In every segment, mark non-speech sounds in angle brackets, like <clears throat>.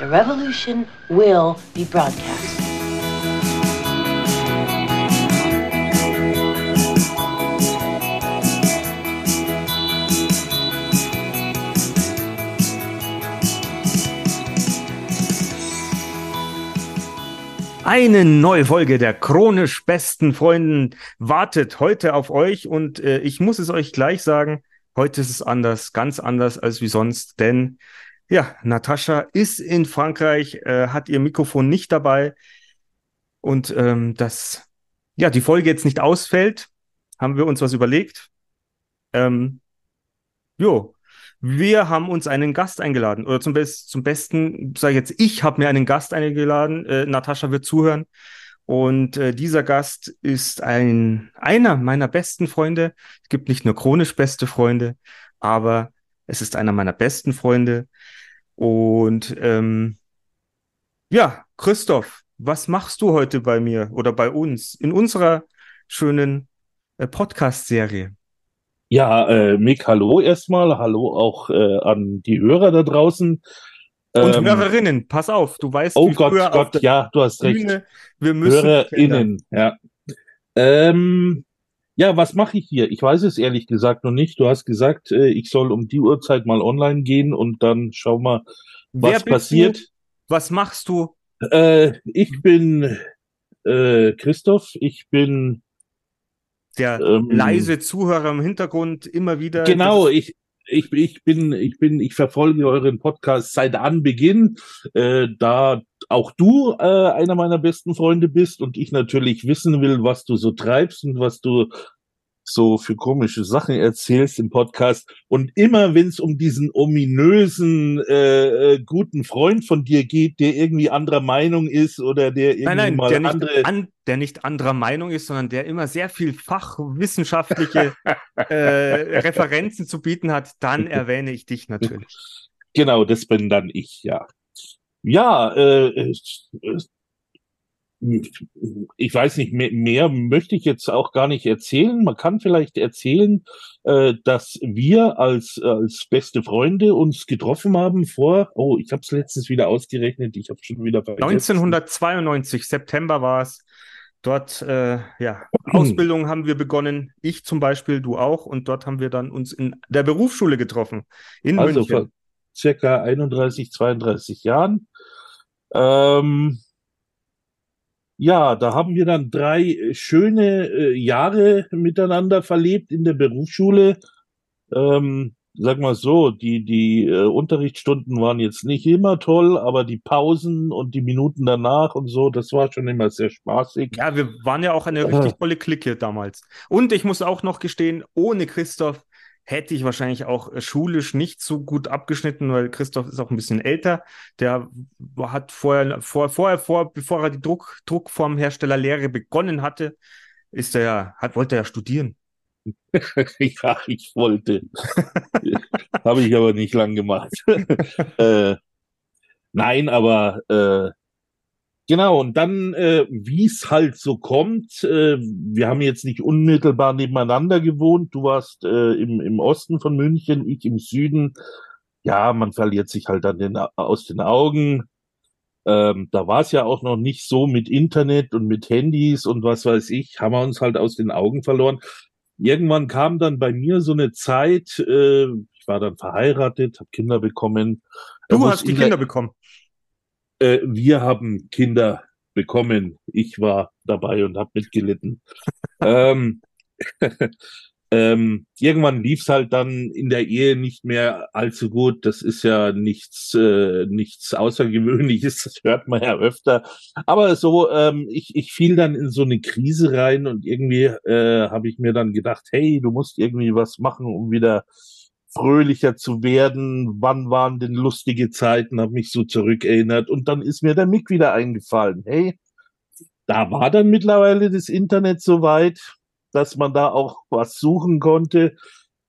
The revolution will be broadcast. Eine neue Folge der chronisch besten Freunden wartet heute auf euch und äh, ich muss es euch gleich sagen, heute ist es anders, ganz anders als wie sonst, denn ja, Natascha ist in Frankreich, äh, hat ihr Mikrofon nicht dabei und ähm, dass ja die Folge jetzt nicht ausfällt, haben wir uns was überlegt. Ähm, jo, wir haben uns einen Gast eingeladen. Oder zum, Best zum Besten sage ich jetzt, ich habe mir einen Gast eingeladen. Äh, Natascha wird zuhören. Und äh, dieser Gast ist ein, einer meiner besten Freunde. Es gibt nicht nur chronisch beste Freunde, aber es ist einer meiner besten Freunde. Und ähm, ja, Christoph, was machst du heute bei mir oder bei uns in unserer schönen äh, Podcast-Serie? Ja, äh, Mick, hallo erstmal. Hallo auch äh, an die Hörer da draußen. Und ähm, Hörerinnen, pass auf, du weißt, oh Gott, Gott, ja, du hast Bühne, recht. Wir müssen Hörerinnen, ja. Ähm, ja, was mache ich hier? Ich weiß es ehrlich gesagt noch nicht. Du hast gesagt, äh, ich soll um die Uhrzeit mal online gehen und dann schau mal, was passiert. Du? Was machst du? Äh, ich bin äh, Christoph, ich bin der ähm, leise Zuhörer im Hintergrund immer wieder. Genau, ich, ich, ich bin, ich bin, ich verfolge euren Podcast seit Anbeginn, äh, da auch du äh, einer meiner besten Freunde bist und ich natürlich wissen will, was du so treibst und was du so für komische Sachen erzählst im Podcast. Und immer, wenn es um diesen ominösen äh, äh, guten Freund von dir geht, der irgendwie anderer Meinung ist oder der irgendwie nein, nein, mal der andere... Nicht an, der nicht anderer Meinung ist, sondern der immer sehr viel fachwissenschaftliche <laughs> äh, Referenzen zu bieten hat, dann erwähne ich dich natürlich. Genau, das bin dann ich, ja. Ja, äh, ich weiß nicht, mehr, mehr möchte ich jetzt auch gar nicht erzählen. Man kann vielleicht erzählen, äh, dass wir als, als beste Freunde uns getroffen haben vor, oh, ich habe es letztens wieder ausgerechnet, ich habe schon wieder vergessen. 1992, September war es. Dort, äh, ja, Ausbildung haben wir begonnen. Ich zum Beispiel, du auch. Und dort haben wir dann uns in der Berufsschule getroffen. In also München. Circa 31, 32 Jahren. Ähm, ja, da haben wir dann drei äh, schöne äh, Jahre miteinander verlebt in der Berufsschule. Ähm, sag mal so, die, die äh, Unterrichtsstunden waren jetzt nicht immer toll, aber die Pausen und die Minuten danach und so, das war schon immer sehr spaßig. Ja, wir waren ja auch eine richtig tolle Clique damals. Und ich muss auch noch gestehen, ohne Christoph hätte ich wahrscheinlich auch äh, schulisch nicht so gut abgeschnitten, weil Christoph ist auch ein bisschen älter. Der hat vorher, vor, vorher, vor, bevor er die Druck, Druckformherstellerlehre begonnen hatte, ist er hat, wollte er studieren. <laughs> ja, ich wollte. Habe ich aber nicht lang gemacht. <laughs> äh, nein, aber äh, Genau, und dann, äh, wie es halt so kommt, äh, wir haben jetzt nicht unmittelbar nebeneinander gewohnt. Du warst äh, im, im Osten von München, ich im Süden. Ja, man verliert sich halt dann den, aus den Augen. Ähm, da war es ja auch noch nicht so mit Internet und mit Handys und was weiß ich, haben wir uns halt aus den Augen verloren. Irgendwann kam dann bei mir so eine Zeit, äh, ich war dann verheiratet, habe Kinder bekommen. Du hast die Kinder bekommen äh, wir haben Kinder bekommen. Ich war dabei und habe mitgelitten. <laughs> ähm, <laughs> ähm, irgendwann lief's halt dann in der Ehe nicht mehr allzu gut. Das ist ja nichts, äh, nichts Außergewöhnliches, das hört man ja öfter. Aber so, ähm, ich, ich fiel dann in so eine Krise rein und irgendwie äh, habe ich mir dann gedacht, hey, du musst irgendwie was machen, um wieder fröhlicher zu werden. Wann waren denn lustige Zeiten? Habe mich so zurückerinnert und dann ist mir der Mick wieder eingefallen. Hey, da war dann mittlerweile das Internet so weit, dass man da auch was suchen konnte.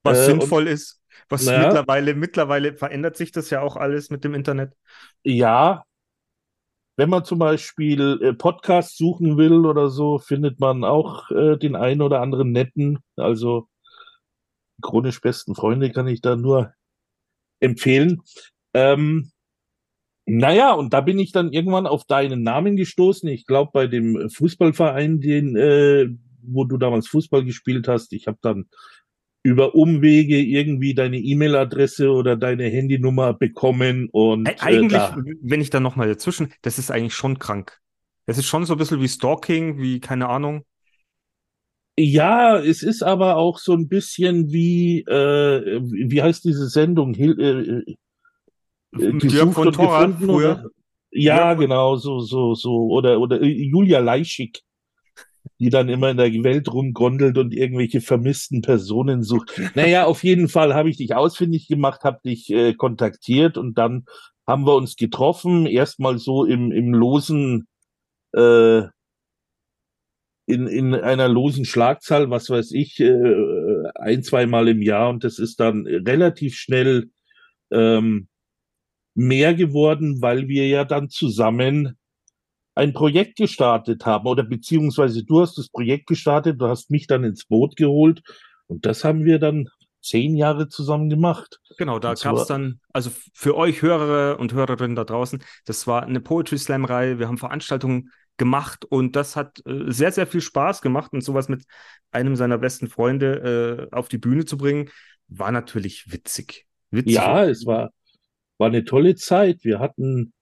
Was äh, sinnvoll ist. Was naja, mittlerweile, mittlerweile verändert sich das ja auch alles mit dem Internet. Ja. Wenn man zum Beispiel äh, Podcasts suchen will oder so, findet man auch äh, den einen oder anderen netten. Also chronisch besten Freunde kann ich da nur empfehlen. Ähm, Naja, und da bin ich dann irgendwann auf deinen Namen gestoßen. Ich glaube, bei dem Fußballverein, den, äh, wo du damals Fußball gespielt hast, ich habe dann über Umwege irgendwie deine E-Mail-Adresse oder deine Handynummer bekommen und Ä- Eigentlich, äh, wenn ich da nochmal dazwischen, das ist eigentlich schon krank. Das ist schon so ein bisschen wie Stalking, wie, keine Ahnung. Ja, es ist aber auch so ein bisschen wie, äh, wie heißt diese Sendung? Hil äh, äh, Jörg von Torra früher. Oder? Ja, genau, so, so, so. Oder, oder Julia Leischig, die dann immer in der Welt rumgondelt und irgendwelche vermissten Personen sucht. Naja, auf jeden Fall habe ich dich ausfindig gemacht, habe dich äh, kontaktiert und dann haben wir uns getroffen. Erstmal so im, im losen, äh, in, in einer losen Schlagzahl, was weiß ich, äh, ein, zweimal im Jahr und das ist dann relativ schnell ähm, mehr geworden, weil wir ja dann zusammen ein Projekt gestartet haben oder beziehungsweise du hast das Projekt gestartet, du hast mich dann ins Boot geholt und das haben wir dann zehn Jahre zusammen gemacht. Genau, da gab es dann, also für euch Hörer und Hörerinnen da draußen, das war eine Poetry Slam-Reihe. Wir haben Veranstaltungen gemacht und das hat äh, sehr, sehr viel Spaß gemacht und sowas mit einem seiner besten Freunde äh, auf die Bühne zu bringen, war natürlich witzig. Witzig. Ja, es war, war eine tolle Zeit. Wir hatten,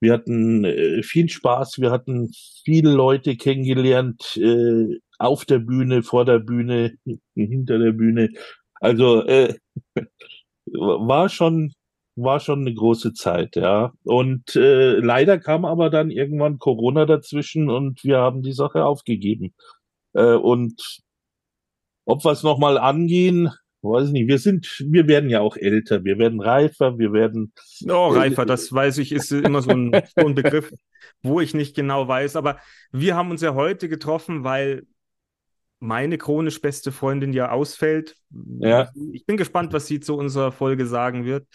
wir hatten äh, viel Spaß, wir hatten viele Leute kennengelernt, äh, auf der Bühne, vor der Bühne, <laughs> hinter der Bühne. Also äh, <laughs> war schon, war schon eine große Zeit, ja. Und äh, leider kam aber dann irgendwann Corona dazwischen und wir haben die Sache aufgegeben. Äh, und ob wir es nochmal angehen, weiß ich nicht. Wir sind, wir werden ja auch älter, wir werden reifer, wir werden Oh, Reifer, das weiß ich, ist immer so ein, <laughs> so ein Begriff, wo ich nicht genau weiß. Aber wir haben uns ja heute getroffen, weil meine chronisch beste Freundin ja ausfällt. Ja. Ich bin gespannt, was sie zu unserer Folge sagen wird.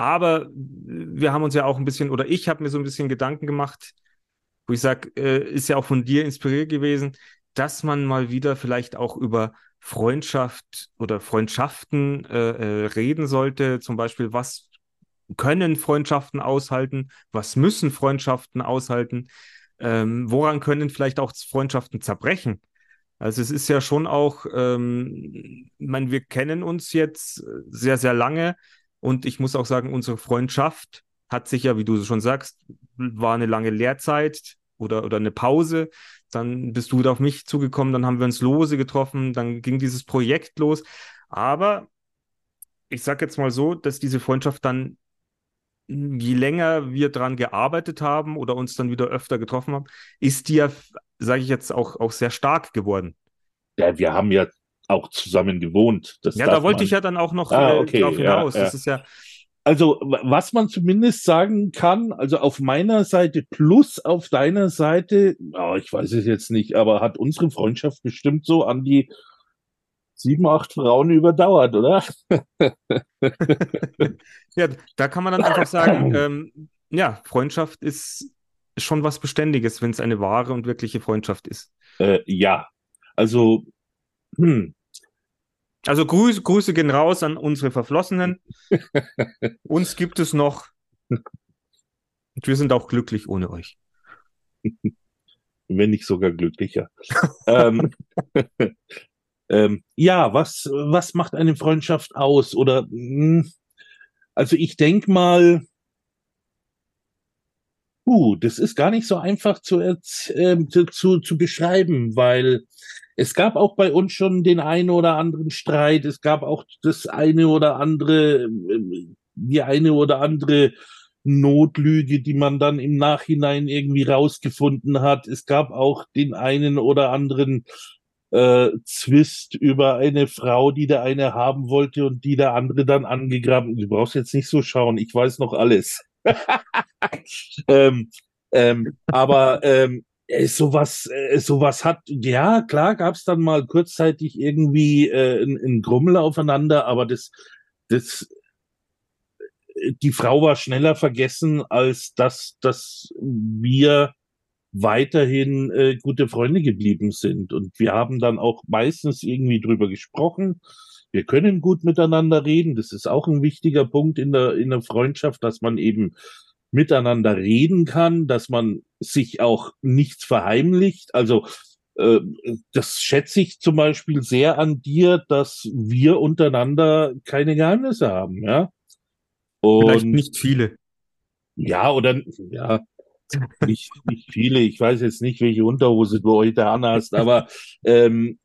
Aber wir haben uns ja auch ein bisschen, oder ich habe mir so ein bisschen Gedanken gemacht, wo ich sage, äh, ist ja auch von dir inspiriert gewesen, dass man mal wieder vielleicht auch über Freundschaft oder Freundschaften äh, äh, reden sollte. Zum Beispiel, was können Freundschaften aushalten? Was müssen Freundschaften aushalten? Ähm, woran können vielleicht auch Freundschaften zerbrechen? Also es ist ja schon auch, ähm, ich meine, wir kennen uns jetzt sehr, sehr lange und ich muss auch sagen, unsere Freundschaft hat sich ja, wie du schon sagst, war eine lange Lehrzeit oder, oder eine Pause. Dann bist du wieder auf mich zugekommen, dann haben wir uns lose getroffen, dann ging dieses Projekt los. Aber ich sage jetzt mal so, dass diese Freundschaft dann, je länger wir dran gearbeitet haben oder uns dann wieder öfter getroffen haben, ist die ja, sage ich jetzt, auch, auch sehr stark geworden. Ja, wir haben ja auch zusammen gewohnt. Das Ja, da wollte man- ich ja dann auch noch Ah, äh, okay, drauf ja, hinaus. ja. Das ist ja, Also, wa- was man zumindest sagen kann, also auf meiner Seite plus auf deiner Seite, oh, ich weiß es jetzt nicht, aber hat unsere Freundschaft bestimmt so an die sieben, acht Frauen überdauert, oder? <laughs> ja, da kann man dann einfach sagen, <clears throat> ähm, ja, Freundschaft ist schon was Beständiges, wenn es eine wahre und wirkliche Freundschaft ist. Äh, ja, also, hm, Also Grüße, Grüße gehen raus an unsere Verflossenen. <laughs> Uns gibt es noch. Und wir sind auch glücklich ohne euch. wenn nicht sogar glücklicher. <laughs> ähm, <laughs> ähm, ja, was, was macht eine Freundschaft aus? Oder, mh, also ich denk mal, uh, das ist gar nicht so einfach zu, ähm, zu, zu, zu beschreiben, weil es gab auch bei uns schon den einen oder anderen Streit, es gab auch das eine oder andere, ähm, die eine oder andere Notlüge, die man dann im Nachhinein irgendwie rausgefunden hat. Es gab auch den einen oder anderen äh, Zwist über eine Frau, die der eine haben wollte und die der andere dann angegraben. Du brauchst jetzt nicht so schauen, ich weiß noch alles. <laughs> ähm, ähm, aber ähm, äh, sowas, äh, sowas hat, ja, klar gab es dann mal kurzzeitig irgendwie äh, ein, Grummel aufeinander, aber das, das, äh, die Frau war schneller vergessen, als dass, dass wir weiterhin äh, gute Freunde geblieben sind. Und wir haben dann auch meistens irgendwie drüber gesprochen. Wir können gut miteinander reden. Das ist auch ein wichtiger Punkt in der, in der Freundschaft, dass man eben miteinander reden kann, dass man sich auch nichts verheimlicht. Also äh, das schätze ich zum Beispiel sehr an dir, dass wir untereinander keine Geheimnisse haben, ja. Und Vielleicht nicht viele. Ja, oder ja, nicht, nicht viele. Ich weiß jetzt nicht, welche Unterhose du heute anhast, aber ähm,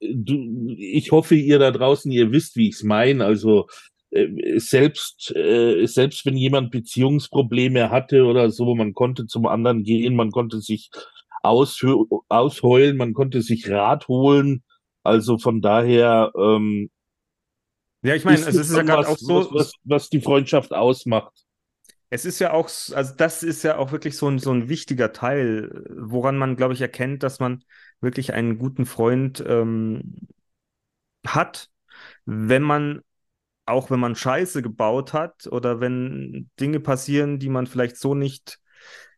du, ich hoffe, ihr da draußen, ihr wisst, wie ich es meine. Also äh, selbst äh, selbst wenn jemand Beziehungsprobleme hatte oder so, man konnte zum anderen gehen, man konnte sich aus, ausheulen, man konnte sich Rat holen. Also von daher. Ähm, ja, ich meine, es ist ja gerade auch so, was, was die Freundschaft ausmacht. Es ist ja auch, also das ist ja auch wirklich so ein, so ein wichtiger Teil, woran man, glaube ich, erkennt, dass man wirklich einen guten Freund ähm, hat, wenn man, auch wenn man Scheiße gebaut hat oder wenn Dinge passieren, die man vielleicht so nicht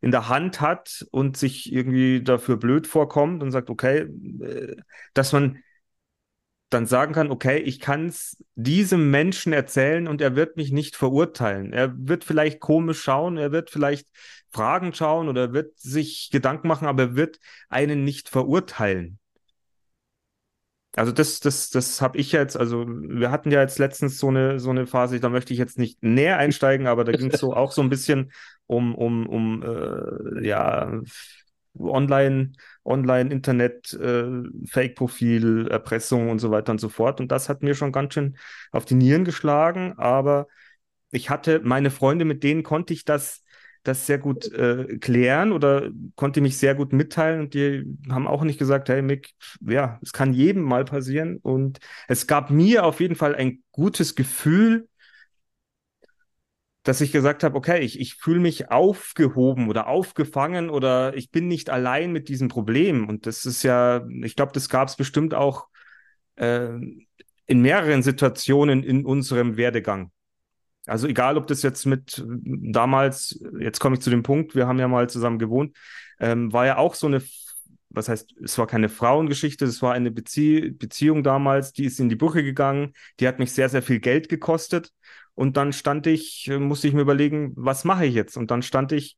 in der Hand hat und sich irgendwie dafür blöd vorkommt und sagt, okay, äh, dass man dann sagen kann, okay, ich kann es diesem Menschen erzählen und er wird mich nicht verurteilen. Er wird vielleicht komisch schauen, er wird vielleicht Fragen schauen oder er wird sich Gedanken machen, aber er wird einen nicht verurteilen. Also das, das, das habe ich jetzt, also wir hatten ja jetzt letztens so eine, so eine Phase, da möchte ich jetzt nicht näher einsteigen, aber da ging es so <laughs> auch so ein bisschen um, um, um äh, ja, Online, Online, Internet, äh, Fake-Profil, Erpressung und so weiter und so fort. Und das hat mir schon ganz schön auf die Nieren geschlagen, aber ich hatte meine Freunde, mit denen konnte ich das das sehr gut äh, klären oder konnte mich sehr gut mitteilen und die haben auch nicht gesagt, hey Mick, ja, es kann jedem mal passieren und es gab mir auf jeden Fall ein gutes Gefühl, dass ich gesagt habe, okay, ich, ich fühle mich aufgehoben oder aufgefangen oder ich bin nicht allein mit diesem Problem und das ist ja, ich glaube, das gab es bestimmt auch äh, in mehreren Situationen in unserem Werdegang. Also egal, ob das jetzt mit damals, jetzt komme ich zu dem Punkt, wir haben ja mal zusammen gewohnt, ähm, war ja auch so eine, was heißt, es war keine Frauengeschichte, es war eine Bezie Beziehung damals, die ist in die Brüche gegangen, die hat mich sehr, sehr viel Geld gekostet. Und dann stand ich, äh, musste ich mir überlegen, was mache ich jetzt? Und dann stand ich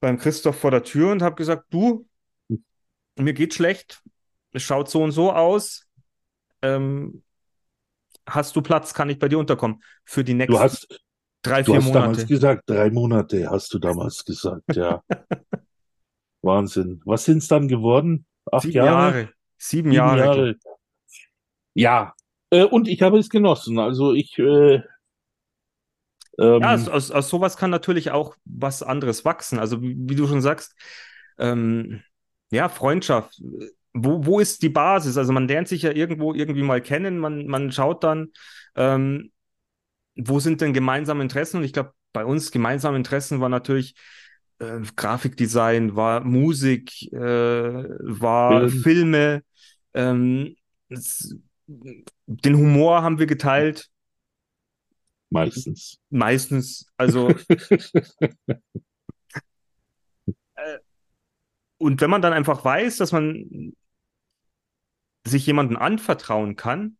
beim Christoph vor der Tür und habe gesagt, du, mir geht schlecht, es schaut so und so aus. Ähm, hast du Platz, kann ich bei dir unterkommen für die nächsten hast, drei, vier du hast Monate. damals gesagt, drei Monate hast du damals gesagt, ja. <laughs> Wahnsinn. Was sind es dann geworden? Acht Sieben Jahre? Jahre. Sieben, Sieben Jahre. Jahre. Ja. Äh, und ich habe es genossen. Also ich. Äh, ähm, ja, aus, aus, aus sowas kann natürlich auch was anderes wachsen. Also wie, wie du schon sagst, ähm, ja, Freundschaft wo, wo ist die Basis? Also man lernt sich ja irgendwo irgendwie mal kennen, man, man schaut dann, ähm, wo sind denn gemeinsame Interessen? Und ich glaube, bei uns gemeinsame Interessen war natürlich äh, Grafikdesign, war Musik, äh, war Film. Filme, ähm, es, den Humor haben wir geteilt. Meistens. Meistens. Also <laughs> äh, und wenn man dann einfach weiß, dass man sich jemanden anvertrauen kann,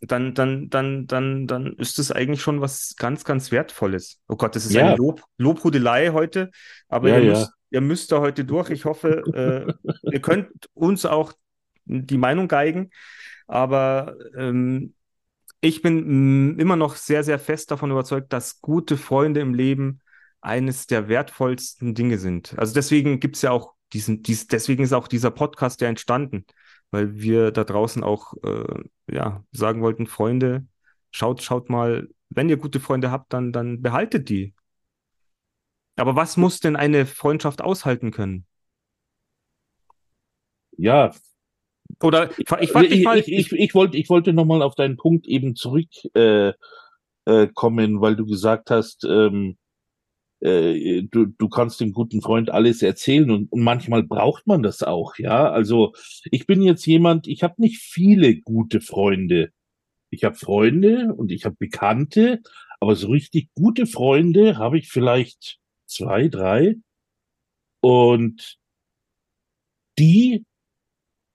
dann, dann, dann, dann, dann ist das eigentlich schon was ganz, ganz Wertvolles. Oh Gott, das ist ja. eine Lob, Lobhudelei heute, aber ja, ihr, müsst, ihr müsst da heute durch. Ich hoffe, <laughs> äh, ihr könnt uns auch die Meinung geigen, aber ähm, ich bin mh, immer noch sehr, sehr fest davon überzeugt, dass gute Freunde im Leben eines der wertvollsten Dinge sind. Also deswegen gibt es ja auch diesen, dies, deswegen ist auch dieser Podcast ja entstanden weil wir da draußen auch äh, ja, sagen wollten, Freunde, schaut, schaut mal, wenn ihr gute Freunde habt, dann, dann behaltet die. Aber was muss denn eine Freundschaft aushalten können? Ja. Oder ich, ich, ich, mal, ich, ich, wollte, ich wollte nochmal auf deinen Punkt eben zurückkommen, äh, äh, weil du gesagt hast, ähm, äh, du, du kannst dem guten Freund alles erzählen und, und manchmal braucht man das auch, ja. Also ich bin jetzt jemand, ich habe nicht viele gute Freunde. Ich habe Freunde und ich habe Bekannte, aber so richtig gute Freunde habe ich vielleicht zwei, drei. Und die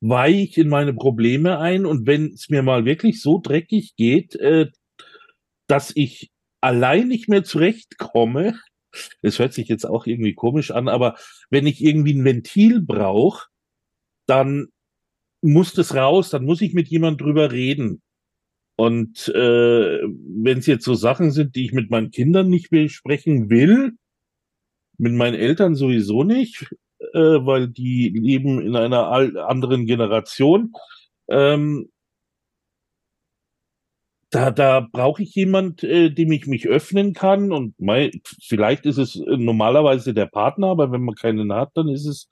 weihe ich in meine Probleme ein und wenn es mir mal wirklich so dreckig geht, äh, dass ich allein nicht mehr zurechtkomme, das hört sich jetzt auch irgendwie komisch an, aber wenn ich irgendwie ein Ventil brauche, dann muss das raus, dann muss ich mit jemand drüber reden. Und äh, wenn es jetzt so Sachen sind, die ich mit meinen Kindern nicht besprechen will, mit meinen Eltern sowieso nicht, äh, weil die leben in einer anderen Generation. Ähm, da, da brauche ich jemand, äh, dem ich mich öffnen kann. Und mein, vielleicht ist es äh, normalerweise der Partner, aber wenn man keinen hat, dann ist es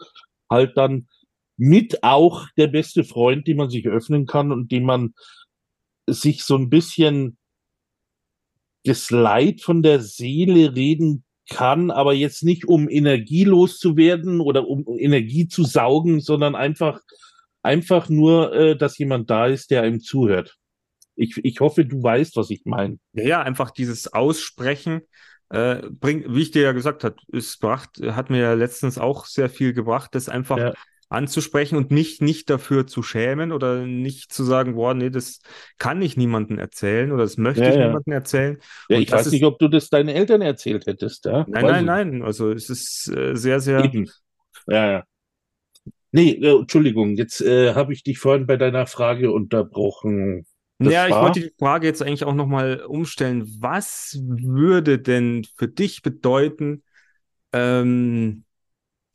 halt dann mit auch der beste Freund, dem man sich öffnen kann und dem man sich so ein bisschen das Leid von der Seele reden kann, aber jetzt nicht um energielos zu werden oder um Energie zu saugen, sondern einfach, einfach nur, äh, dass jemand da ist, der einem zuhört. Ich, ich hoffe, du weißt, was ich meine. Ja, ja, einfach dieses Aussprechen äh, bringt, wie ich dir ja gesagt habe, es bracht, hat mir ja letztens auch sehr viel gebracht, das einfach ja. anzusprechen und nicht, nicht dafür zu schämen oder nicht zu sagen, boah, nee, das kann ich niemandem erzählen oder das möchte ja, ich ja. niemandem erzählen. Ja, ich weiß ist, nicht, ob du das deinen Eltern erzählt hättest, ja? Nein, weiß nein, nein. Also es ist äh, sehr, sehr. Eben. Ja, ja. Nee, äh, Entschuldigung, jetzt äh, habe ich dich vorhin bei deiner Frage unterbrochen. Das ja, ich wollte die Frage jetzt eigentlich auch nochmal umstellen. Was würde denn für dich bedeuten, ähm,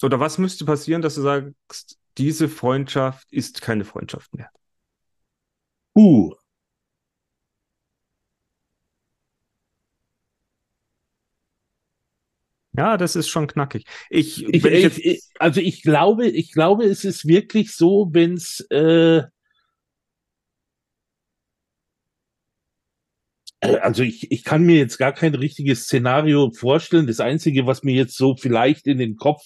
oder was müsste passieren, dass du sagst, diese Freundschaft ist keine Freundschaft mehr? Uh. Ja, das ist schon knackig. Ich, ich, ich, ich also ich glaube, ich glaube, es ist wirklich so, wenn es äh, also ich, ich kann mir jetzt gar kein richtiges Szenario vorstellen. Das Einzige, was mir jetzt so vielleicht in den Kopf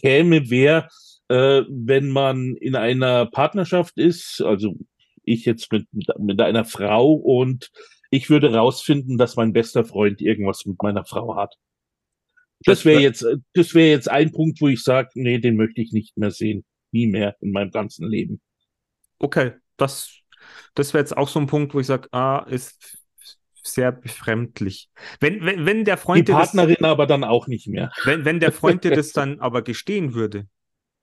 käme, wäre, äh, wenn man in einer Partnerschaft ist, also ich jetzt mit, mit einer Frau und ich würde rausfinden, dass mein bester Freund irgendwas mit meiner Frau hat. Das wäre jetzt, das wäre jetzt ein Punkt, wo ich sage, nee, den möchte ich nicht mehr sehen. Nie mehr in meinem ganzen Leben. Okay, das, das wäre jetzt auch so ein Punkt, wo ich sage, ah, ist sehr befremdlich. Wenn, wenn, wenn der Freund Die Partnerin das, aber dann auch nicht mehr. Wenn, wenn der Freund dir das <laughs> dann aber gestehen würde,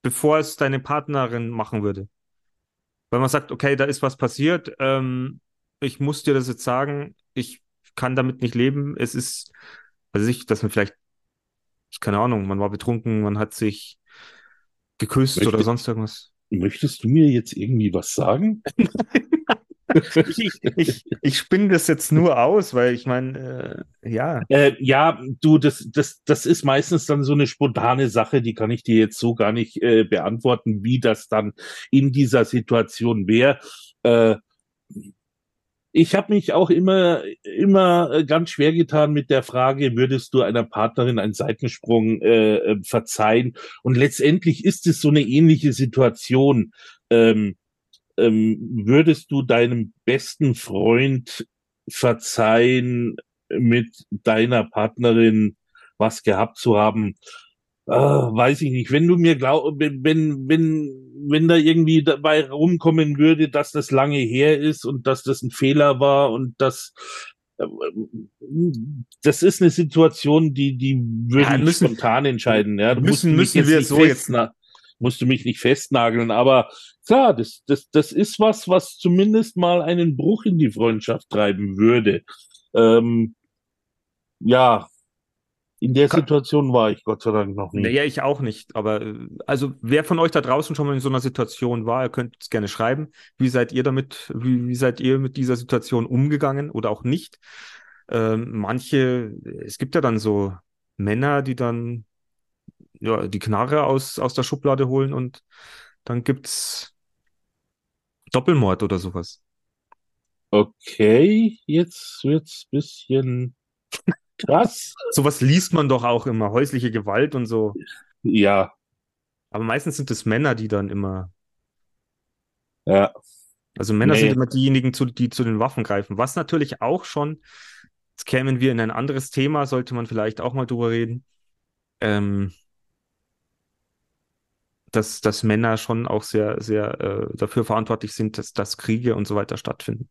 bevor es deine Partnerin machen würde. Weil man sagt, okay, da ist was passiert, ähm, ich muss dir das jetzt sagen, ich kann damit nicht leben. Es ist, also ich, dass man vielleicht, keine Ahnung, man war betrunken, man hat sich geküsst Möchte, oder sonst irgendwas. Möchtest du mir jetzt irgendwie was sagen? <laughs> <laughs> ich, ich, ich spinne das jetzt nur aus, weil ich meine, äh, ja. Äh, ja, du, das, das, das ist meistens dann so eine spontane Sache, die kann ich dir jetzt so gar nicht äh, beantworten, wie das dann in dieser Situation wäre. Äh, ich habe mich auch immer, immer äh, ganz schwer getan mit der Frage, würdest du einer Partnerin einen Seitensprung äh, äh verzeihen? Und letztendlich ist es so eine ähnliche Situation. Ähm, ähm, würdest du deinem besten Freund verzeihen, mit deiner Partnerin was gehabt zu haben? Äh, weiß ich nicht. Wenn du mir glaubst, wenn, wenn, wenn, wenn da irgendwie dabei rumkommen würde, dass das lange her ist und dass das ein Fehler war und dass äh, das ist eine Situation, die, die würde ja, müssen, ich spontan entscheiden. Ja, müssen, müssen wir so jetzt, nach, musst du mich nicht festnageln, aber klar, das, das, das ist was, was zumindest mal einen Bruch in die Freundschaft treiben würde. Ähm, ja, in der Situation war ich Gott sei Dank noch nicht. Ja, ich auch nicht. Aber also wer von euch da draußen schon mal in so einer Situation war, ihr könnt es gerne schreiben. Wie seid ihr damit, wie, wie seid ihr mit dieser Situation umgegangen oder auch nicht? Ähm, manche, es gibt ja dann so Männer, die dann ja, die Knarre aus, aus der Schublade holen und dann gibt's Doppelmord oder sowas. Okay, jetzt wird's bisschen krass. <laughs> sowas liest man doch auch immer, häusliche Gewalt und so. Ja. Aber meistens sind es Männer, die dann immer. Ja. Also Männer nee. sind immer diejenigen, die zu den Waffen greifen. Was natürlich auch schon, jetzt kämen wir in ein anderes Thema, sollte man vielleicht auch mal drüber reden. Ähm, dass, dass Männer schon auch sehr, sehr äh, dafür verantwortlich sind, dass, dass Kriege und so weiter stattfinden.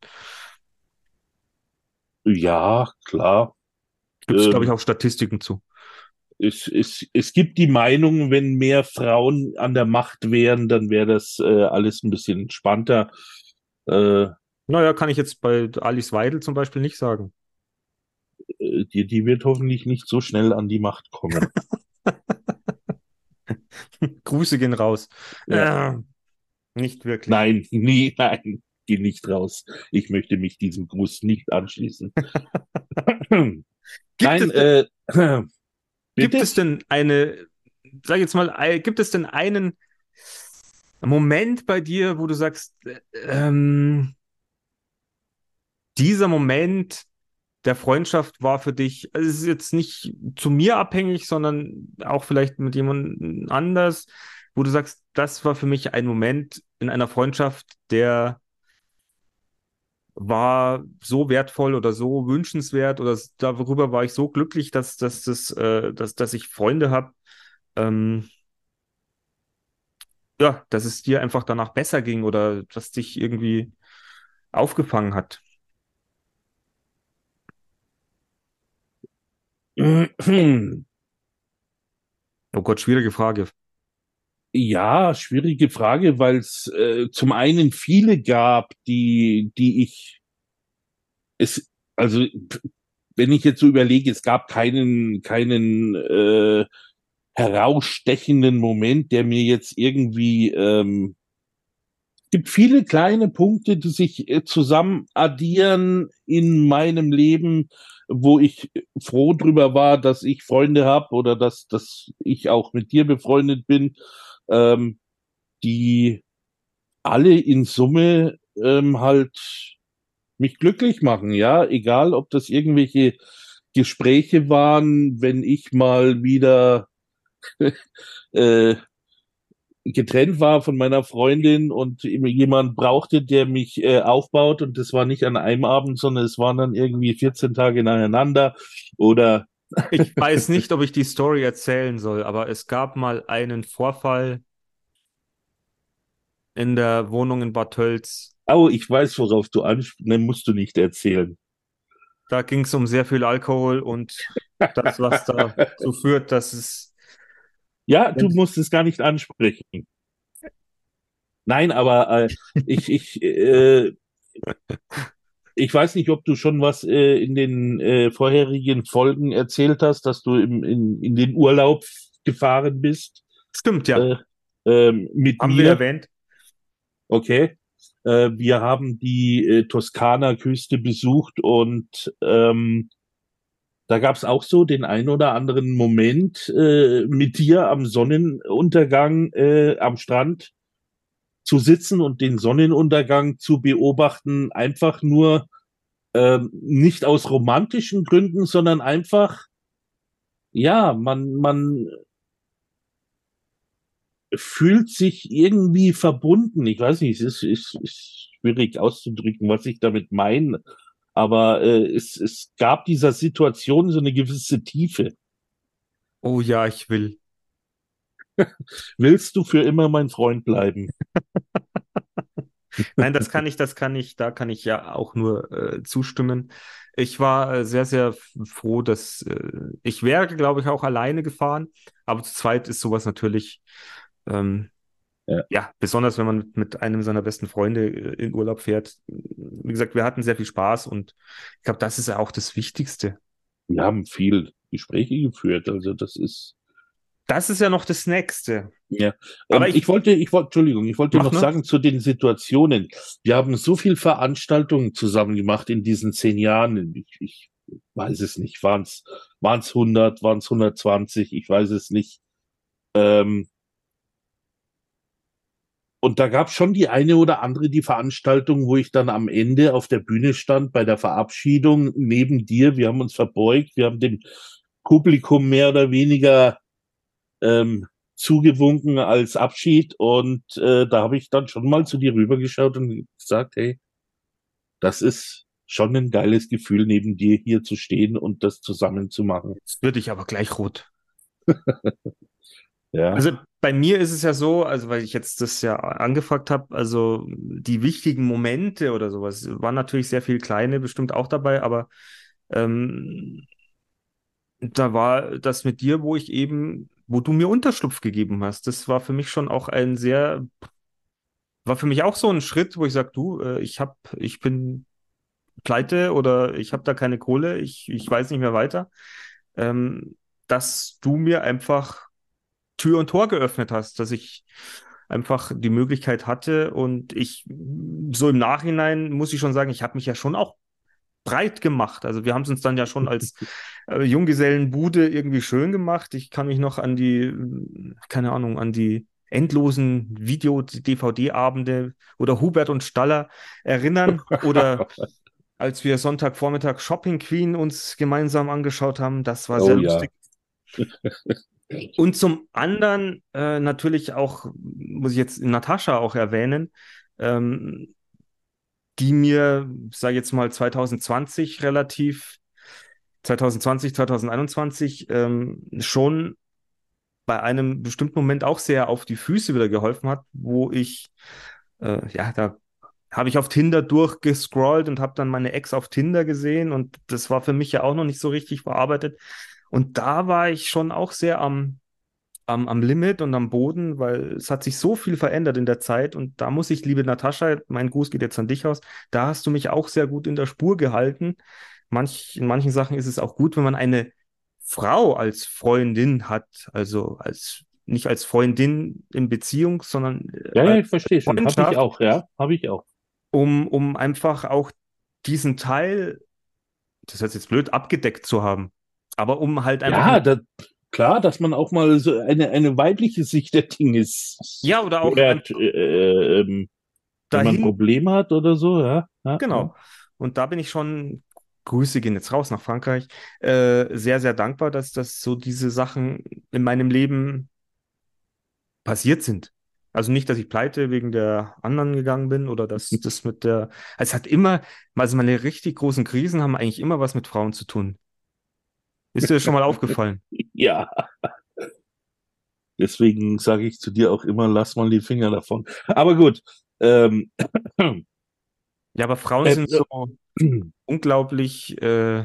Ja, klar. Gibt es, ähm, glaube ich, auch Statistiken zu. es, es, es gibt die Meinung, wenn mehr Frauen an der Macht wären, dann wäre das äh, alles ein bisschen entspannter. Äh, Naja, kann ich jetzt bei Alice Weidel zum Beispiel nicht sagen. äh, die, die wird hoffentlich nicht so schnell an die Macht kommen. <laughs> <laughs> Grüße gehen raus. Ja. Äh, nicht wirklich. Nein, <laughs> nie, nein, geh nicht raus. Ich möchte mich diesem Gruß nicht anschließen. <laughs> Gibt nein, es, äh, <clears throat> Gibt es denn eine, sag jetzt mal, gibt es denn einen Moment bei dir, wo du sagst, äh, ähm, dieser Moment der Freundschaft war für dich, also es ist jetzt nicht zu mir abhängig, sondern auch vielleicht mit jemandem anders, wo du sagst, das war für mich ein Moment in einer Freundschaft, der war so wertvoll oder so wünschenswert oder darüber war ich so glücklich, dass, dass, das, äh, dass, dass ich Freunde habe. Ähm, ja, dass es dir einfach danach besser ging oder dass dich irgendwie aufgefangen hat. Oh Gott, schwierige Frage. Ja, schwierige Frage, weil es äh, zum einen viele gab, die, die ich es, also wenn ich jetzt so überlege, es gab keinen, keinen äh, herausstechenden Moment, der mir jetzt irgendwie ähm, es gibt viele kleine Punkte, die sich äh, zusammen addieren in meinem Leben, wo ich froh drüber war, dass ich Freunde habe oder dass, dass ich auch mit dir befreundet bin, ähm, die alle in Summe ähm, halt mich glücklich machen, ja, egal ob das irgendwelche Gespräche waren, wenn ich mal wieder <laughs> äh, getrennt war von meiner Freundin und jemand brauchte, der mich äh, aufbaut und das war nicht an einem Abend, sondern es waren dann irgendwie 14 Tage nacheinander oder Ich weiß nicht, ob ich die Story erzählen soll, aber es gab mal einen Vorfall in der Wohnung in Bad Tölz. oh, ich weiß, worauf du ansprichst, ne, musst du nicht erzählen. Da ging es um sehr viel Alkohol und das, was dazu <laughs> führt, dass es. Ja, du musst es gar nicht ansprechen. Nein, aber äh, ich, ich, äh, ich weiß nicht, ob du schon was äh, in den äh, vorherigen Folgen erzählt hast, dass du im, in, in den Urlaub gefahren bist Stimmt, ja. äh, ähm, mit Haben wir mir. erwähnt. Okay. Äh, wir haben die äh, Toskana-Küste besucht und ähm, da gab es auch so den ein oder anderen Moment äh, mit dir am Sonnenuntergang äh, am Strand zu sitzen und den Sonnenuntergang zu beobachten, einfach nur ähm, nicht aus romantischen Gründen, sondern einfach, ja, man, man fühlt sich irgendwie verbunden. Ich weiß nicht, es ist, ist, ist schwierig auszudrücken, was ich damit meine. Aber äh, es, es gab dieser Situation so eine gewisse Tiefe. Oh ja, ich will. <laughs> Willst du für immer mein Freund bleiben? <laughs> Nein, das kann ich, das kann ich, da kann ich ja auch nur äh, zustimmen. Ich war äh, sehr, sehr froh, dass äh, ich wäre, glaube ich, auch alleine gefahren, aber zu zweit ist sowas natürlich, ähm, Ja. ja, besonders wenn man mit, einem seiner besten Freunde äh, in Urlaub fährt. Wie gesagt, wir hatten sehr viel Spaß und ich glaube, das ist ja auch das Wichtigste. Wir haben viel Gespräche geführt, also das ist. Das ist ja noch das Nächste. Ja, Aber ähm, ich- ich, wollte, ich wollte, Entschuldigung, ich wollte noch nur. sagen zu den Situationen. Wir haben so viel Veranstaltungen zusammen gemacht in diesen zehn Jahren. Ich, ich weiß es nicht. Waren es 100, waren es 120? Ich weiß es nicht. Ähm, und da gab es schon die eine oder andere die Veranstaltung, wo ich dann am Ende auf der Bühne stand bei der Verabschiedung neben dir. Wir haben uns verbeugt, wir haben dem Publikum mehr oder weniger ähm, zugewunken als Abschied und äh, da habe ich dann schon mal zu dir rübergeschaut und gesagt, hey, das ist schon ein geiles Gefühl, neben dir hier zu stehen und das zusammen zu machen. Jetzt würde ich aber gleich rot. <laughs> Ja, Also bei mir ist es ja so, also weil ich jetzt das ja angefragt habe, also die wichtigen Momente oder sowas waren natürlich sehr viel kleine bestimmt auch dabei, aber ähm, da war das mit dir, wo ich eben, wo du mir Unterschlupf gegeben hast. Das war für mich schon auch ein sehr, war für mich auch so ein Schritt, wo ich sage, du, äh, ich hab, ich bin pleite oder ich habe da keine Kohle, ich, ich weiß nicht mehr weiter, ähm, dass du mir einfach Tür und Tor geöffnet hast, dass ich einfach die Möglichkeit hatte und ich so im Nachhinein muss ich schon sagen, ich habe mich ja schon auch breit gemacht. Also wir haben es uns dann ja schon als <laughs> äh, Junggesellenbude irgendwie schön gemacht. Ich kann mich noch an die, keine Ahnung, an die endlosen Video-DVD-Abende oder Hubert und Staller erinnern <laughs> oder als wir Sonntagvormittag Shopping Queen uns gemeinsam angeschaut haben. Das war Oh sehr ja. lustig. <laughs> Und zum anderen äh, natürlich auch, muss ich jetzt Natascha auch erwähnen, ähm, die mir, sage jetzt mal 2020 relativ, 2020, 2021 ähm, schon bei einem bestimmten Moment auch sehr auf die Füße wieder geholfen hat, wo ich, äh, ja, da habe ich auf Tinder durchgescrollt und habe dann meine Ex auf Tinder gesehen und das war für mich ja auch noch nicht so richtig verarbeitet. Und da war ich schon auch sehr am, am, am Limit und am Boden, weil es hat sich so viel verändert in der Zeit. Und da muss ich, liebe Natascha, mein Gruß geht jetzt an dich aus, da hast du mich auch sehr gut in der Spur gehalten. Manch, in manchen Sachen ist es auch gut, wenn man eine Frau als Freundin hat, also als nicht als Freundin in Beziehung, sondern äh, Ja, ja, ich verstehe schon. Habe ich auch, ja. Habe ich auch. um, um einfach auch diesen Teil, das heißt jetzt blöd, abgedeckt zu haben. Aber um halt einfach. Ja, da, klar, dass man auch mal so eine, eine weibliche Sicht der Dinge ist. Ja, oder auch Oder, ein- äh, ähm, wenn man dahin. Probleme hat oder so, ja. ja Genau. Und da bin ich schon, Grüße gehen jetzt raus nach Frankreich, äh, sehr, sehr dankbar, dass das so diese Sachen in meinem Leben passiert sind. Also nicht, dass ich pleite wegen der anderen gegangen bin oder dass <laughs> das mit der. Es hat immer, also meine richtig großen Krisen haben eigentlich immer was mit Frauen zu tun. Ist dir das schon mal aufgefallen? <laughs> Ja. Deswegen sage ich zu dir auch immer, lass mal die Finger davon. Aber gut. Ähm, Ja, aber Frauen Äh, sind so unglaublich äh,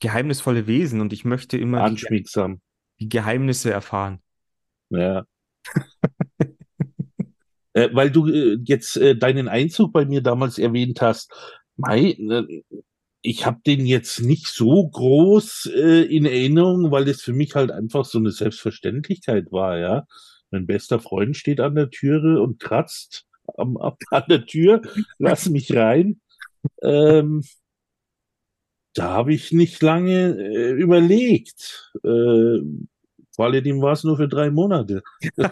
geheimnisvolle Wesen und ich möchte immer die, anschmiegsam. die Geheimnisse erfahren. Ja. <laughs> äh, weil du äh, jetzt äh, deinen Einzug bei mir damals erwähnt hast. Äh, ich habe den jetzt nicht so groß äh, in Erinnerung, weil das für mich halt einfach so eine Selbstverständlichkeit war, ja. Mein bester Freund steht an der Türe und kratzt am, am, <laughs> an der Tür, lass mich rein. Ähm, da habe ich nicht lange äh, überlegt. Äh, vor alledem war es nur für drei Monate. <laughs>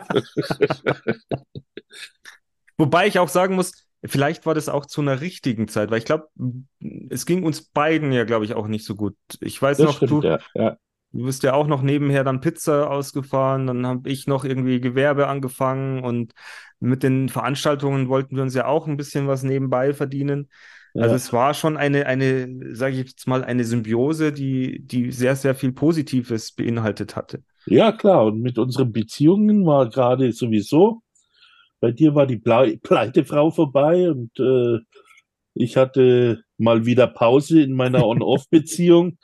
Wobei ich auch sagen muss, vielleicht war das auch zu einer richtigen Zeit, weil ich glaube, es ging uns beiden ja, glaube ich, auch nicht so gut. Ich weiß Das noch, stimmt, du, ja. ja. du bist ja auch noch nebenher dann Pizza ausgefahren, dann habe ich noch irgendwie Gewerbe angefangen und mit den Veranstaltungen wollten wir uns ja auch ein bisschen was nebenbei verdienen. Also Ja. es war schon eine, eine, sage ich jetzt mal, eine Symbiose, die, die sehr, sehr viel Positives beinhaltet hatte. Ja, klar. Und mit unseren Beziehungen war gerade sowieso, bei dir war die Ple <laughs> Pleitefrau vorbei und äh, ich hatte mal wieder Pause in meiner <laughs> On-Off-Beziehung.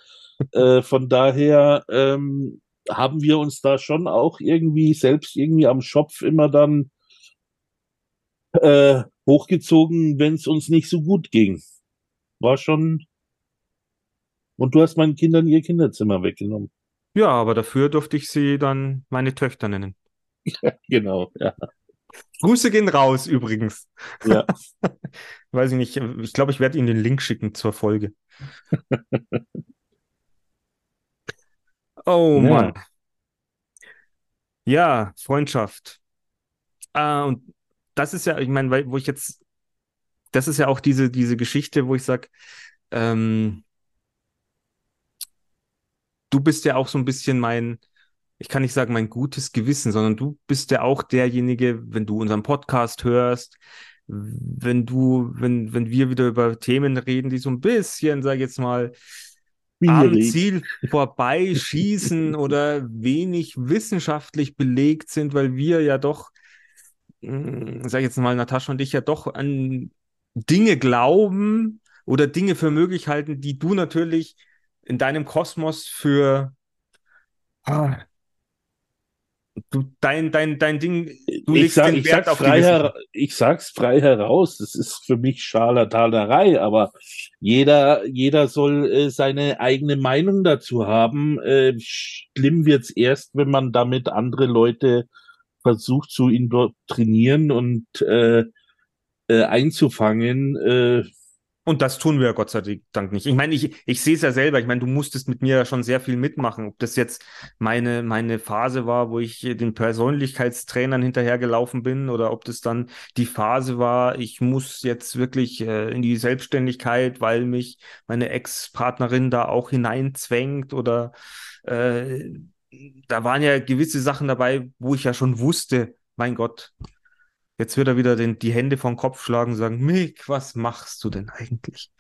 äh, von daher ähm, haben wir uns da schon auch irgendwie selbst irgendwie am Schopf immer dann äh, hochgezogen, wenn es uns nicht so gut ging. War schon. Und du hast meinen Kindern ihr Kinderzimmer weggenommen. Ja, aber dafür durfte ich sie dann meine Töchter nennen. <laughs> Genau, ja. Grüße gehen raus übrigens. Ja. <laughs> Weiß ich nicht. Ich glaube, ich werde Ihnen den Link schicken zur Folge. Oh Ja. Mann. Ja, Freundschaft. Ah, und das ist ja, ich meine, wo ich jetzt, das ist ja auch diese, diese Geschichte, wo ich sage, ähm, du bist ja auch so ein bisschen mein, ich kann nicht sagen mein gutes Gewissen, sondern du bist ja auch derjenige, wenn du unseren Podcast hörst, wenn du, wenn, wenn wir wieder über Themen reden, die so ein bisschen, sag ich jetzt mal, am. Ziel vorbeischießen <laughs> oder wenig wissenschaftlich belegt sind, weil wir ja doch, mh, sag ich jetzt mal, Natascha und ich ja doch an Dinge glauben oder Dinge für möglich halten, die du natürlich in deinem Kosmos für ah, du, dein, dein, dein Ding, du ich legst sag, den Wert sag's auf frei her, ich sag's frei heraus, das ist für mich Scharlatanerei, aber jeder, jeder soll äh, seine eigene Meinung dazu haben. Äh, schlimm wird's erst, wenn man damit andere Leute versucht zu indoktrinieren und äh, äh, einzufangen. Äh, Und das tun wir Gott sei Dank nicht. Ich meine, ich, ich sehe es ja selber. Ich meine, du musstest mit mir ja schon sehr viel mitmachen. Ob das jetzt meine, meine Phase war, wo ich den Persönlichkeitstrainern hinterhergelaufen bin oder ob das dann die Phase war, ich muss jetzt wirklich äh, in die Selbstständigkeit, weil mich meine Ex-Partnerin da auch hineinzwängt oder äh, da waren ja gewisse Sachen dabei, wo ich ja schon wusste, mein Gott, Jetzt wird er wieder den, die Hände vom Kopf schlagen und sagen, Mick, was machst du denn eigentlich?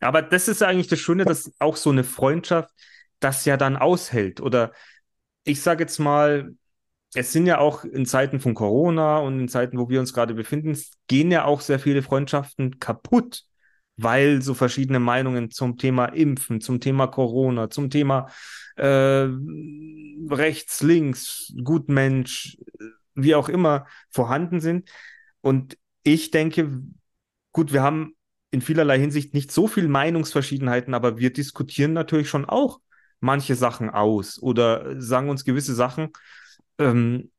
Aber das ist eigentlich das Schöne, dass auch so eine Freundschaft das ja dann aushält. Oder ich sage jetzt mal, es sind ja auch in Zeiten von Corona und in Zeiten, wo wir uns gerade befinden, gehen ja auch sehr viele Freundschaften kaputt, weil so verschiedene Meinungen zum Thema Impfen, zum Thema Corona, zum Thema äh, rechts, links, gut Mensch, wie auch immer vorhanden sind. Und ich denke, gut, wir haben in vielerlei Hinsicht nicht so viel Meinungsverschiedenheiten, aber wir diskutieren natürlich schon auch manche Sachen aus oder sagen uns gewisse Sachen. Ähm,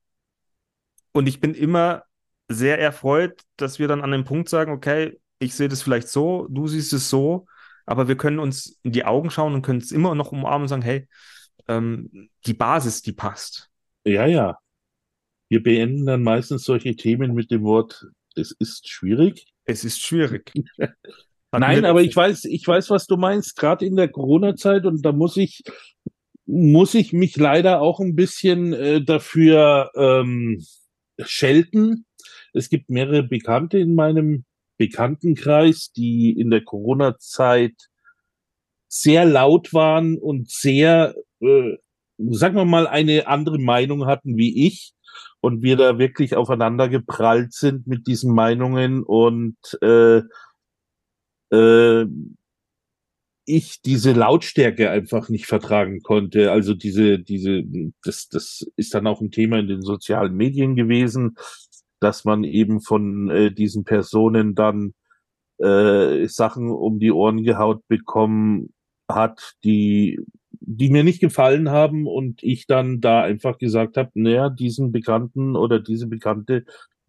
und ich bin immer sehr erfreut, dass wir dann an dem Punkt sagen, okay, ich sehe das vielleicht so, du siehst es so, aber wir können uns in die Augen schauen und können es immer noch umarmen und sagen, hey, ähm, die Basis, die passt. ja, ja. Wir beenden dann meistens solche Themen mit dem Wort, es ist schwierig. Es ist schwierig. <laughs> Nein, aber ich weiß, ich weiß, was du meinst, gerade in der Corona-Zeit und da muss ich, muss ich mich leider auch ein bisschen äh, dafür ähm, schelten. Es gibt mehrere Bekannte in meinem Bekanntenkreis, die in der Corona-Zeit sehr laut waren und sehr, äh, sagen wir mal, eine andere Meinung hatten wie ich und wir da wirklich aufeinander geprallt sind mit diesen Meinungen und äh, äh, ich diese Lautstärke einfach nicht vertragen konnte. Also diese, diese, das, das ist dann auch ein Thema in den sozialen Medien gewesen, dass man eben von äh, diesen Personen dann äh, Sachen um die Ohren gehaut bekommen hat, die die mir nicht gefallen haben und ich dann da einfach gesagt habe, naja, diesen Bekannten oder diese Bekannte,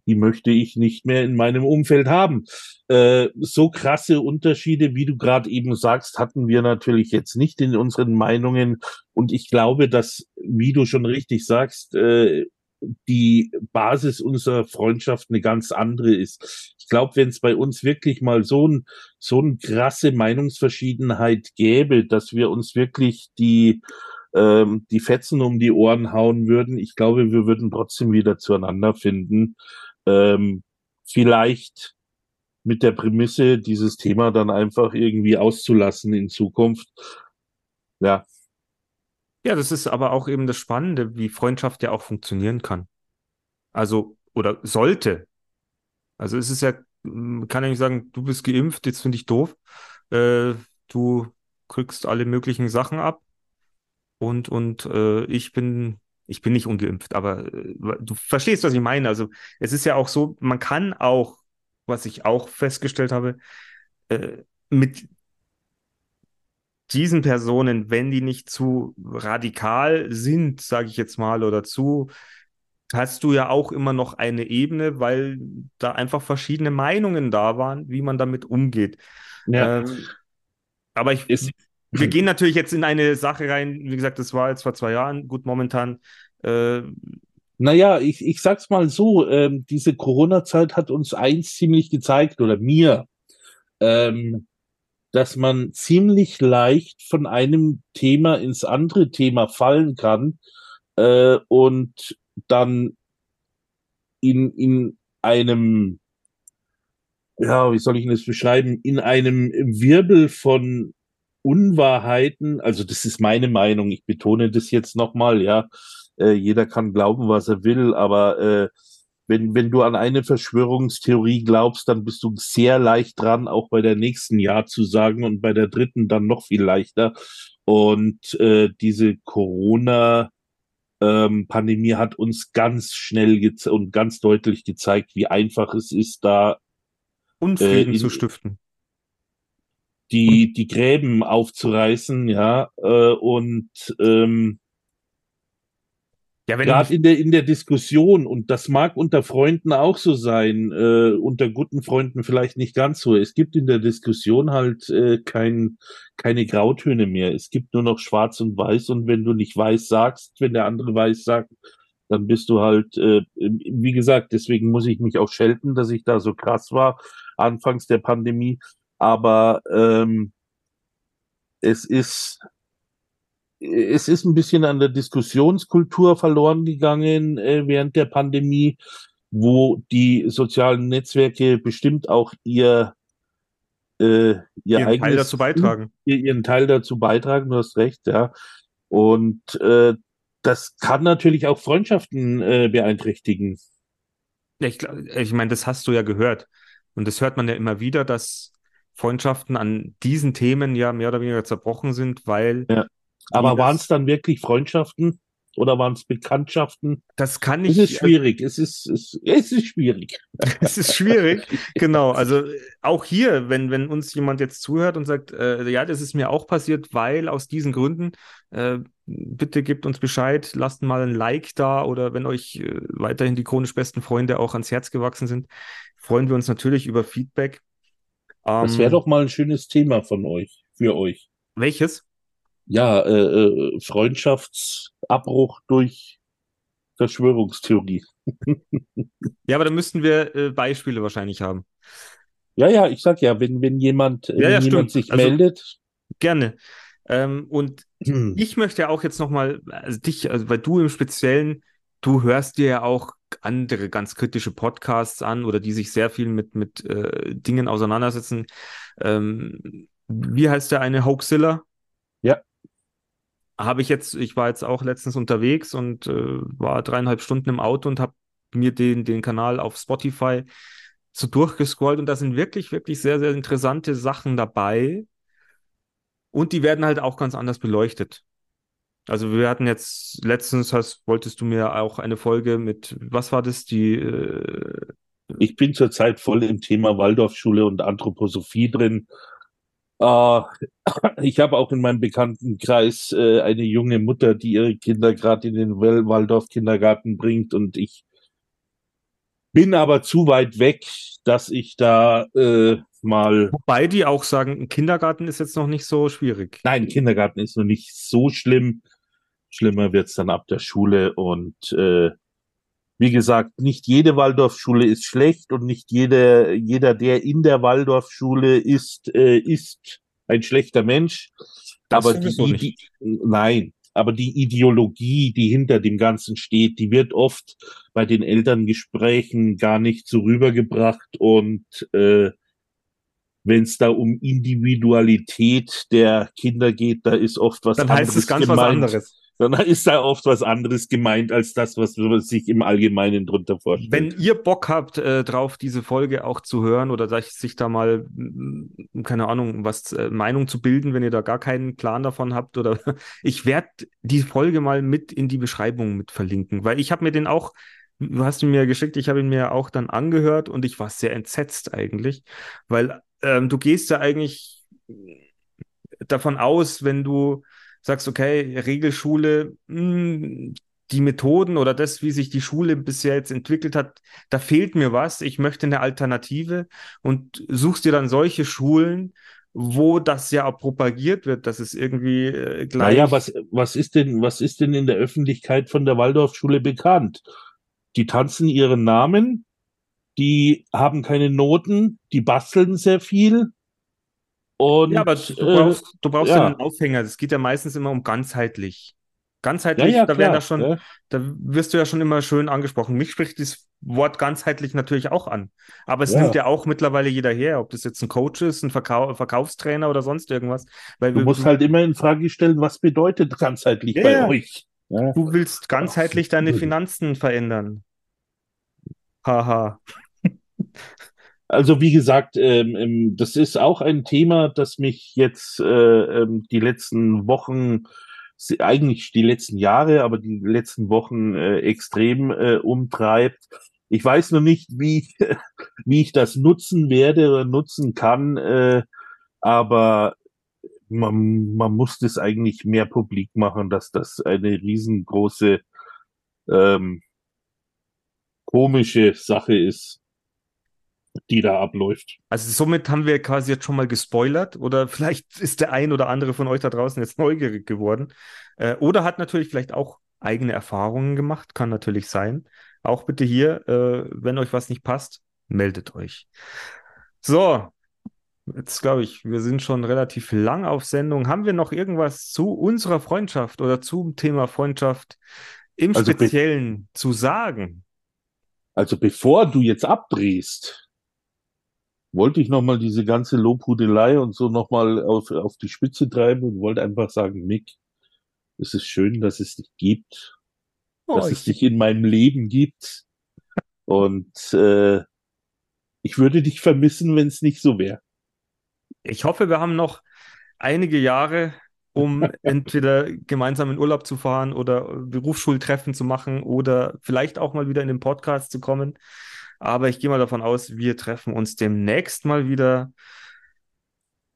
die möchte ich nicht mehr in meinem Umfeld haben. Äh, so krasse Unterschiede, wie du gerade eben sagst, hatten wir natürlich jetzt nicht in unseren Meinungen. Und ich glaube, dass, wie du schon richtig sagst, äh, die Basis unserer Freundschaft eine ganz andere ist. Ich glaube, wenn es bei uns wirklich mal so ein so eine krasse Meinungsverschiedenheit gäbe, dass wir uns wirklich die ähm, die Fetzen um die Ohren hauen würden, ich glaube, wir würden trotzdem wieder zueinander finden. Ähm, vielleicht mit der Prämisse, dieses Thema dann einfach irgendwie auszulassen in Zukunft. Ja, Ja, das ist aber auch eben das Spannende, wie Freundschaft ja auch funktionieren kann. Also, oder sollte. Also es ist ja, kann ja nicht sagen, du bist geimpft, jetzt finde ich doof. Äh, du kriegst alle möglichen Sachen ab und, und äh, ich bin, ich bin nicht ungeimpft, aber äh, du verstehst, was ich meine. Also es ist ja auch so, man kann auch, was ich auch festgestellt habe, äh, mit diesen Personen, wenn die nicht zu radikal sind, sage ich jetzt mal, oder zu, hast du ja auch immer noch eine Ebene, weil da einfach verschiedene Meinungen da waren, wie man damit umgeht. ja. Ähm, aber ich, Ist- wir gehen natürlich jetzt in eine Sache rein, wie gesagt, das war jetzt vor zwei Jahren, gut, momentan, äh, Naja, ich, ich sag's mal so, ähm, diese Corona-Zeit hat uns eins ziemlich gezeigt, oder mir, ähm, dass man ziemlich leicht von einem Thema ins andere Thema fallen kann äh, und dann in, in einem, ja, wie soll ich das beschreiben, in einem Wirbel von Unwahrheiten, also das ist meine Meinung, ich betone das jetzt nochmal, ja, äh, jeder kann glauben, was er will, aber äh, wenn, wenn du an eine Verschwörungstheorie glaubst, dann bist du sehr leicht dran, auch bei der nächsten Ja zu sagen und bei der dritten dann noch viel leichter. Und äh, diese Corona ähm, Pandemie hat uns ganz schnell und ganz deutlich gezeigt, wie einfach es ist, da Unfrieden äh, zu stiften. Die, die Gräben aufzureißen, ja, äh, und ähm, ja, Gerade in der, in der Diskussion, und das mag unter Freunden auch so sein, äh, unter guten Freunden vielleicht nicht ganz so. Es gibt in der Diskussion halt äh, kein, keine Grautöne mehr. Es gibt nur noch schwarz und weiß. Und wenn du nicht weiß sagst, wenn der andere weiß sagt, dann bist du halt, äh, wie gesagt, deswegen muss ich mich auch schelten, dass ich da so krass war, anfangs der Pandemie. Aber ähm, es ist es ist ein bisschen an der Diskussionskultur verloren gegangen äh, während der Pandemie, wo die sozialen Netzwerke bestimmt auch ihr äh, ihr ihren eigenes, Teil dazu beitragen. Ihren Teil dazu beitragen, du hast recht, ja. Und äh, das kann natürlich auch Freundschaften äh, beeinträchtigen. Ja, ich, ich meine, das hast du ja gehört. Und das hört man ja immer wieder, dass Freundschaften an diesen Themen ja mehr oder weniger zerbrochen sind, weil ja. Aber waren es dann wirklich Freundschaften oder waren es Bekanntschaften? Das kann ich. Es ist schwierig. Es ist, es, es ist schwierig. <laughs> es ist schwierig. <laughs> genau. Also auch hier, wenn, wenn uns jemand jetzt zuhört und sagt, äh, ja, das ist mir auch passiert, weil aus diesen Gründen, äh, bitte gebt uns Bescheid, lasst mal ein Like da oder wenn euch äh, weiterhin die chronisch besten Freunde auch ans Herz gewachsen sind, freuen wir uns natürlich über Feedback. das wäre ähm, doch mal ein schönes Thema von euch, für euch. Welches? Ja, äh, äh, Freundschaftsabbruch durch Verschwörungstheorie. ja, aber da müssten wir äh, Beispiele wahrscheinlich haben. Ja, ja, ich sag ja, wenn, wenn jemand, ja, wenn ja, jemand sich also, meldet. Gerne. Ähm, und hm. ich möchte ja auch jetzt nochmal, also dich, also weil du im Speziellen, du hörst dir ja auch andere ganz kritische Podcasts an oder die sich sehr viel mit, mit äh, Dingen auseinandersetzen. Ähm, wie heißt der eine Hoaxilla? Ja habe ich jetzt, ich war jetzt auch letztens unterwegs und äh, war dreieinhalb Stunden im Auto und habe mir den, den Kanal auf Spotify so durchgescrollt und da sind wirklich, wirklich sehr, sehr interessante Sachen dabei. Und die werden halt auch ganz anders beleuchtet. Also wir hatten jetzt letztens, hast, wolltest du mir auch eine Folge mit, was war das, die äh, ich bin zurzeit voll im Thema Waldorfschule und Anthroposophie drin Uh, <coughs> ich habe auch in meinem Bekanntenkreis äh, eine junge Mutter, die ihre Kinder gerade in den Waldorf-Kindergarten bringt und ich bin aber zu weit weg, dass ich da äh, mal. Wobei die auch sagen, ein Kindergarten ist jetzt noch nicht so schwierig. Nein, Kindergarten ist noch nicht so schlimm. Schlimmer wird's dann ab der Schule und äh, wie gesagt, nicht jede Waldorfschule ist schlecht und nicht jede, jeder, der in der Waldorfschule ist, äh, ist ein schlechter Mensch. Das aber die, die, nein, aber die Ideologie, die hinter dem Ganzen steht, die wird oft bei den Elterngesprächen gar nicht so rübergebracht und äh, wenn es da um Individualität der Kinder geht, da ist oft was Dann anderes heißt es ganz gemeint. was anderes dann ist da oft was anderes gemeint als das, was man sich im Allgemeinen drunter vorstellt. Wenn ihr Bock habt, äh, drauf diese Folge auch zu hören oder sich da mal, mm, keine Ahnung, was äh, Meinung zu bilden, wenn ihr da gar keinen Plan davon habt oder <laughs> ich werde die Folge mal mit in die Beschreibung mit verlinken, weil ich habe mir den auch Du hast ihn mir geschickt, ich habe ihn mir auch dann angehört und ich war sehr entsetzt eigentlich, weil ähm, du gehst ja eigentlich davon aus, wenn du sagst, okay, Regelschule, mh, hm, die Methoden oder das, wie sich die Schule bisher jetzt entwickelt hat, da fehlt mir was. Ich möchte eine Alternative und suchst dir dann solche Schulen, wo das ja auch propagiert wird, dass es irgendwie äh, gleich. Naja, was, was ist denn, was ist denn in der Öffentlichkeit von der Waldorfschule bekannt? Die tanzen ihren Namen, die haben keine Noten, die basteln sehr viel, und, ja, aber du brauchst, äh, du brauchst ja. einen Aufhänger. Es geht ja meistens immer um ganzheitlich. Ganzheitlich, ja, ja, da ja schon, ja. da wirst du ja schon immer schön angesprochen. Mich spricht das Wort ganzheitlich natürlich auch an. Aber es nimmt ja auch mittlerweile jeder her, ob das jetzt ein Coach ist, ein Verkau Verkaufstrainer oder sonst irgendwas. Weil du musst halt immer in Frage stellen, was bedeutet ganzheitlich bei euch? Du willst ganzheitlich deine Finanzen verändern. Haha. Also wie gesagt, ähm, ähm, das ist auch ein Thema, das mich jetzt äh, ähm, die letzten Wochen, eigentlich die letzten Jahre, aber die letzten Wochen äh, extrem äh, umtreibt. Ich weiß noch nicht, wie, <laughs> wie ich das nutzen werde oder nutzen kann, äh, aber man, man muss das eigentlich mehr publik machen, dass das eine riesengroße ähm, komische Sache ist die da abläuft. Also somit haben wir quasi jetzt schon mal gespoilert oder vielleicht ist der ein oder andere von euch da draußen jetzt <laughs> neugierig geworden äh, oder hat natürlich vielleicht auch eigene Erfahrungen gemacht, kann natürlich sein. Auch bitte hier, äh, wenn euch was nicht passt, meldet euch. So, jetzt glaube ich, wir sind schon relativ lang auf Sendung. Haben wir noch irgendwas zu unserer Freundschaft oder zum Thema Freundschaft im also Speziellen zu sagen? Also bevor du jetzt abdrehst, wollte ich nochmal diese ganze Lobhudelei und so nochmal auf, auf die Spitze treiben und wollte einfach sagen, Mick, es ist schön, dass es dich gibt, oh, dass es dich in meinem Leben gibt. Und äh, ich würde dich vermissen, wenn es nicht so wäre. Ich hoffe, wir haben noch einige Jahre, um <laughs> entweder gemeinsam in Urlaub zu fahren oder Berufsschultreffen zu machen oder vielleicht auch mal wieder in den Podcast zu kommen. Aber ich gehe mal davon aus, wir treffen uns demnächst mal wieder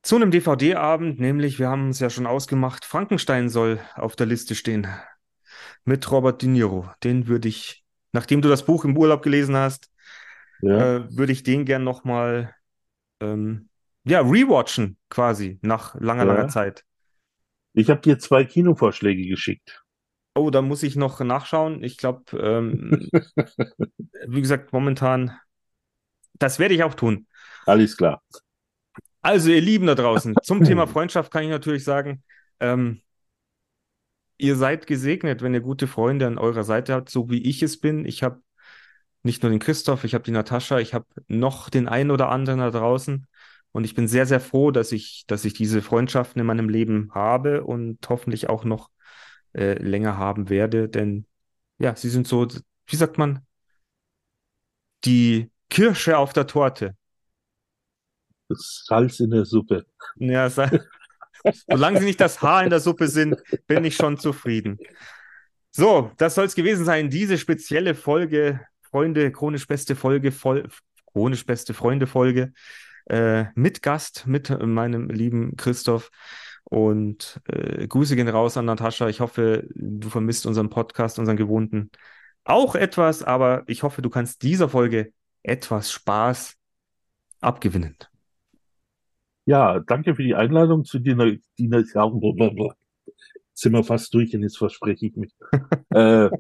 zu einem DVD-Abend, nämlich wir haben es ja schon ausgemacht, Frankenstein soll auf der Liste stehen mit Robert De Niro. Den würde ich, nachdem du das Buch im Urlaub gelesen hast, ja. äh, würde ich den gern nochmal ähm, ja, rewatchen quasi nach langer, ja. langer Zeit. Ich habe dir zwei Kinovorschläge geschickt. Oh, da muss ich noch nachschauen. Ich glaube, ähm, <laughs> wie gesagt, momentan, das werde ich auch tun. Alles klar. Also, ihr Lieben da draußen, zum <laughs> Thema Freundschaft kann ich natürlich sagen, ähm, ihr seid gesegnet, wenn ihr gute Freunde an eurer Seite habt, so wie ich es bin. Ich habe nicht nur den Christoph, ich habe die Natascha, ich habe noch den einen oder anderen da draußen. Und ich bin sehr, sehr froh, dass ich, dass ich diese Freundschaften in meinem Leben habe und hoffentlich auch noch äh, länger haben werde, denn ja, sie sind so, wie sagt man, die Kirsche auf der Torte. Das Salz in der Suppe. Ja, <laughs> solange sie nicht das Haar in der Suppe sind, bin ich schon zufrieden. So, das soll es gewesen sein. Diese spezielle Folge, Freunde, chronisch beste Folge, voll, chronisch beste Freunde Folge, äh, mit Gast, mit meinem lieben Christoph. Und äh, Grüße gehen raus an Natascha. Ich hoffe, du vermisst unseren Podcast, unseren gewohnten auch etwas, aber ich hoffe, du kannst dieser Folge etwas Spaß abgewinnen. Ja, danke für die Einladung zu dir. Dina, sind wir fast durch und jetzt verspreche ich mich. <laughs> äh,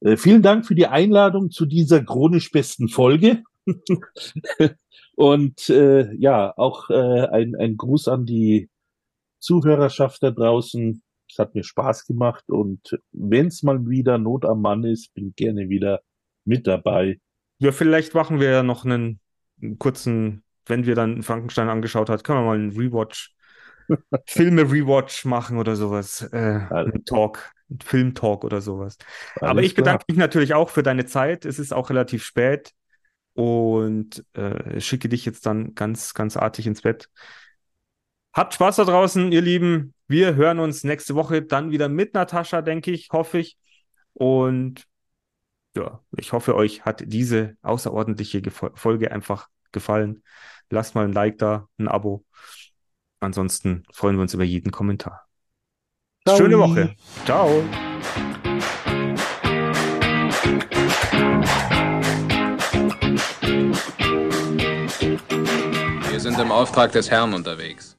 äh, vielen Dank für die Einladung zu dieser chronisch besten Folge. <laughs> und äh, ja, auch äh, ein, ein Gruß an die Zuhörerschaft da draußen. Es hat mir Spaß gemacht und wenn es mal wieder Not am Mann ist, bin ich gerne wieder mit dabei. Ja, vielleicht machen wir ja noch einen, einen kurzen, wenn wir dann Frankenstein angeschaut hat, können wir mal einen Rewatch, <laughs> Filme-Rewatch machen oder sowas. Äh, ein Talk, Film-Talk oder sowas. Alles Aber ich bedanke mich natürlich auch für deine Zeit. Es ist auch relativ spät und äh, schicke dich jetzt dann ganz, ganz artig ins Bett. Habt Spaß da draußen, ihr Lieben. Wir hören uns nächste Woche dann wieder mit Natascha, denke ich, hoffe ich. Und ja, ich hoffe, euch hat diese außerordentliche Folge einfach gefallen. Lasst mal ein Like da, ein Abo. Ansonsten freuen wir uns über jeden Kommentar. Ciao. Schöne Woche. Ciao. Wir sind im Auftrag des Herrn unterwegs.